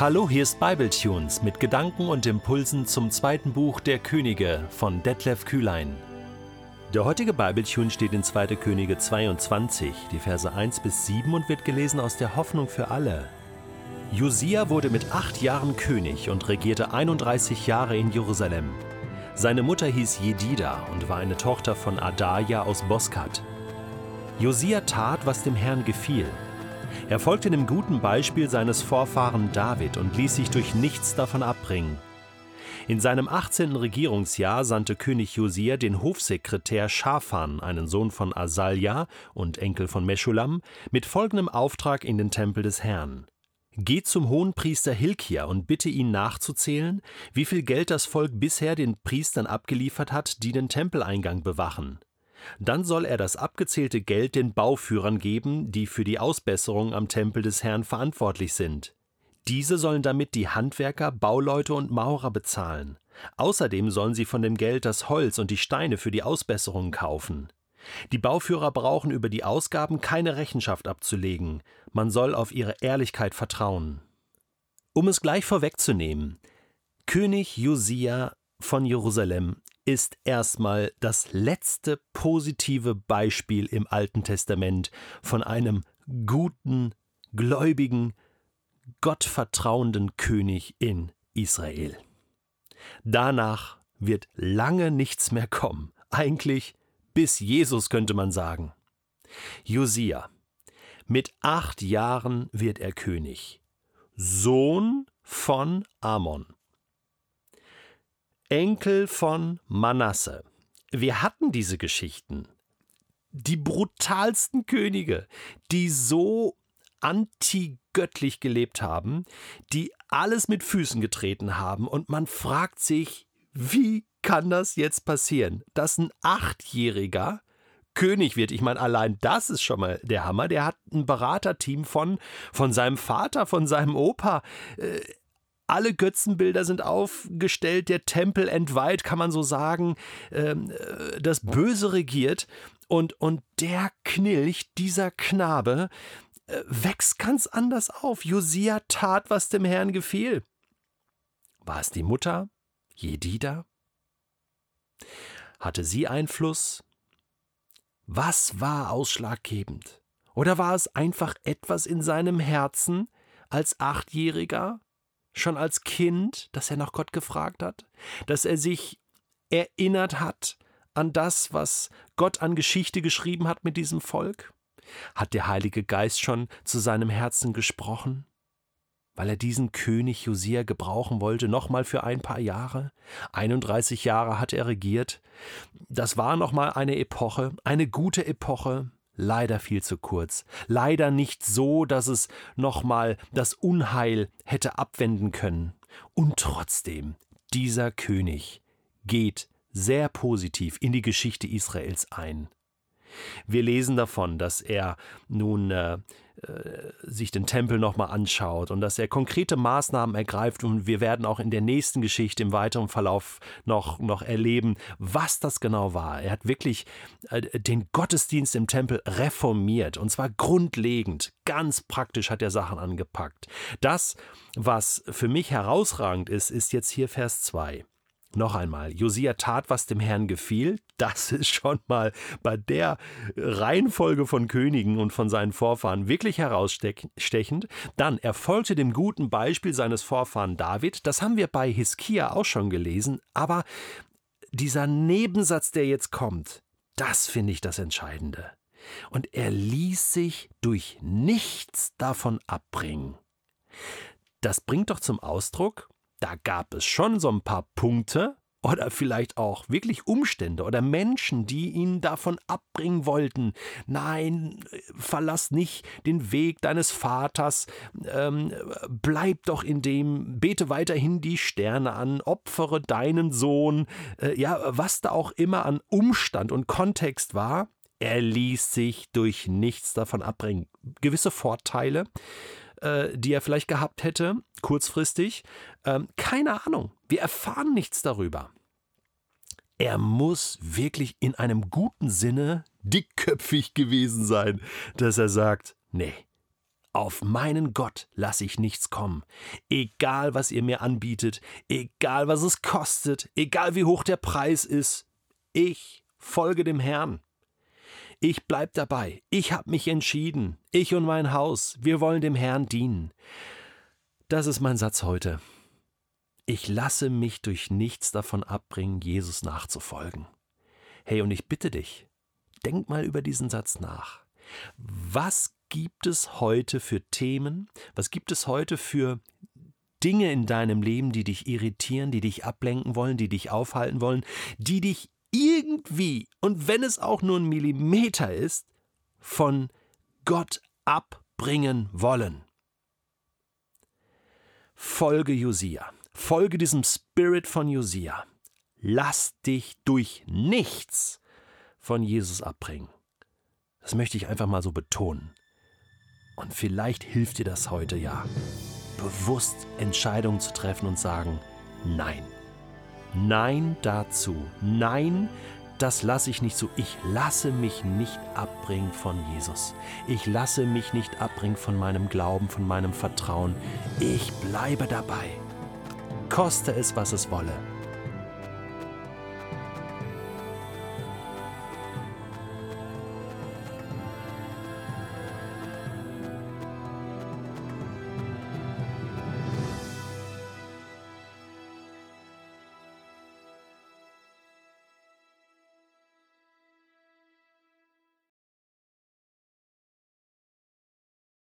Hallo, hier ist Bibletunes mit Gedanken und Impulsen zum zweiten Buch der Könige von Detlef Kühlein. Der heutige Bibletune steht in 2. Könige 22, die Verse 1 bis 7 und wird gelesen aus der Hoffnung für alle. Josia wurde mit acht Jahren König und regierte 31 Jahre in Jerusalem. Seine Mutter hieß Jedida und war eine Tochter von Adaja aus Boskat. Josia tat, was dem Herrn gefiel er folgte dem guten Beispiel seines Vorfahren David und ließ sich durch nichts davon abbringen. In seinem 18. Regierungsjahr sandte König Josia den Hofsekretär Schafan, einen Sohn von Asalja und Enkel von Meschulam, mit folgendem Auftrag in den Tempel des Herrn. Geh zum Hohenpriester Hilkia und bitte ihn nachzuzählen, wie viel Geld das Volk bisher den Priestern abgeliefert hat, die den Tempeleingang bewachen. Dann soll er das abgezählte Geld den Bauführern geben, die für die Ausbesserung am Tempel des Herrn verantwortlich sind. Diese sollen damit die Handwerker, Bauleute und Maurer bezahlen. Außerdem sollen sie von dem Geld das Holz und die Steine für die Ausbesserung kaufen. Die Bauführer brauchen über die Ausgaben keine Rechenschaft abzulegen. Man soll auf ihre Ehrlichkeit vertrauen. Um es gleich vorwegzunehmen, König Josia von Jerusalem ist erstmal das letzte positive Beispiel im Alten Testament von einem guten, gläubigen, gottvertrauenden König in Israel. Danach wird lange nichts mehr kommen, eigentlich bis Jesus könnte man sagen. Josia. Mit acht Jahren wird er König, Sohn von Amon. Enkel von Manasse. Wir hatten diese Geschichten. Die brutalsten Könige, die so antigöttlich gelebt haben, die alles mit Füßen getreten haben und man fragt sich, wie kann das jetzt passieren, dass ein Achtjähriger König wird. Ich meine, allein das ist schon mal der Hammer. Der hat ein Beraterteam von, von seinem Vater, von seinem Opa. Alle Götzenbilder sind aufgestellt, der Tempel entweiht, kann man so sagen. Ähm, äh, das Böse regiert. Und, und der Knilch, dieser Knabe, äh, wächst ganz anders auf. Josia tat, was dem Herrn gefiel. War es die Mutter, Jedida? Hatte sie Einfluss? Was war ausschlaggebend? Oder war es einfach etwas in seinem Herzen als Achtjähriger? Schon als Kind, dass er nach Gott gefragt hat, dass er sich erinnert hat an das, was Gott an Geschichte geschrieben hat mit diesem Volk? Hat der Heilige Geist schon zu seinem Herzen gesprochen? Weil er diesen König Josia gebrauchen wollte, nochmal für ein paar Jahre? 31 Jahre hat er regiert. Das war nochmal eine Epoche, eine gute Epoche, leider viel zu kurz, leider nicht so, dass es nochmal das Unheil hätte abwenden können. Und trotzdem, dieser König geht sehr positiv in die Geschichte Israels ein. Wir lesen davon, dass er nun äh, äh, sich den Tempel nochmal anschaut und dass er konkrete Maßnahmen ergreift und wir werden auch in der nächsten Geschichte im weiteren Verlauf noch, noch erleben, was das genau war. Er hat wirklich äh, den Gottesdienst im Tempel reformiert und zwar grundlegend, ganz praktisch hat er Sachen angepackt. Das, was für mich herausragend ist, ist jetzt hier Vers 2. Noch einmal, Josia tat, was dem Herrn gefiel. Das ist schon mal bei der Reihenfolge von Königen und von seinen Vorfahren wirklich herausstechend. Dann, er folgte dem guten Beispiel seines Vorfahren David. Das haben wir bei Hiskia auch schon gelesen. Aber dieser Nebensatz, der jetzt kommt, das finde ich das Entscheidende. Und er ließ sich durch nichts davon abbringen. Das bringt doch zum Ausdruck, da gab es schon so ein paar Punkte oder vielleicht auch wirklich Umstände oder Menschen, die ihn davon abbringen wollten. Nein, verlass nicht den Weg deines Vaters, ähm, bleib doch in dem, bete weiterhin die Sterne an, opfere deinen Sohn, äh, ja, was da auch immer an Umstand und Kontext war, er ließ sich durch nichts davon abbringen. Gewisse Vorteile, äh, die er vielleicht gehabt hätte, kurzfristig. Ähm, keine Ahnung. Wir erfahren nichts darüber. Er muss wirklich in einem guten Sinne dickköpfig gewesen sein, dass er sagt, nee, Auf meinen Gott lasse ich nichts kommen. Egal, was ihr mir anbietet, egal, was es kostet, egal, wie hoch der Preis ist, ich folge dem Herrn. Ich bleib dabei. Ich habe mich entschieden. Ich und mein Haus, wir wollen dem Herrn dienen. Das ist mein Satz heute. Ich lasse mich durch nichts davon abbringen, Jesus nachzufolgen. Hey, und ich bitte dich, denk mal über diesen Satz nach. Was gibt es heute für Themen? Was gibt es heute für Dinge in deinem Leben, die dich irritieren, die dich ablenken wollen, die dich aufhalten wollen, die dich irgendwie, und wenn es auch nur ein Millimeter ist, von Gott abbringen wollen? Folge Josia. Folge diesem Spirit von Josia. Lass dich durch nichts von Jesus abbringen. Das möchte ich einfach mal so betonen. Und vielleicht hilft dir das heute ja, bewusst Entscheidungen zu treffen und sagen, nein. Nein dazu. Nein, das lasse ich nicht so. Ich lasse mich nicht abbringen von Jesus. Ich lasse mich nicht abbringen von meinem Glauben, von meinem Vertrauen. Ich bleibe dabei. Koste es, was es wolle.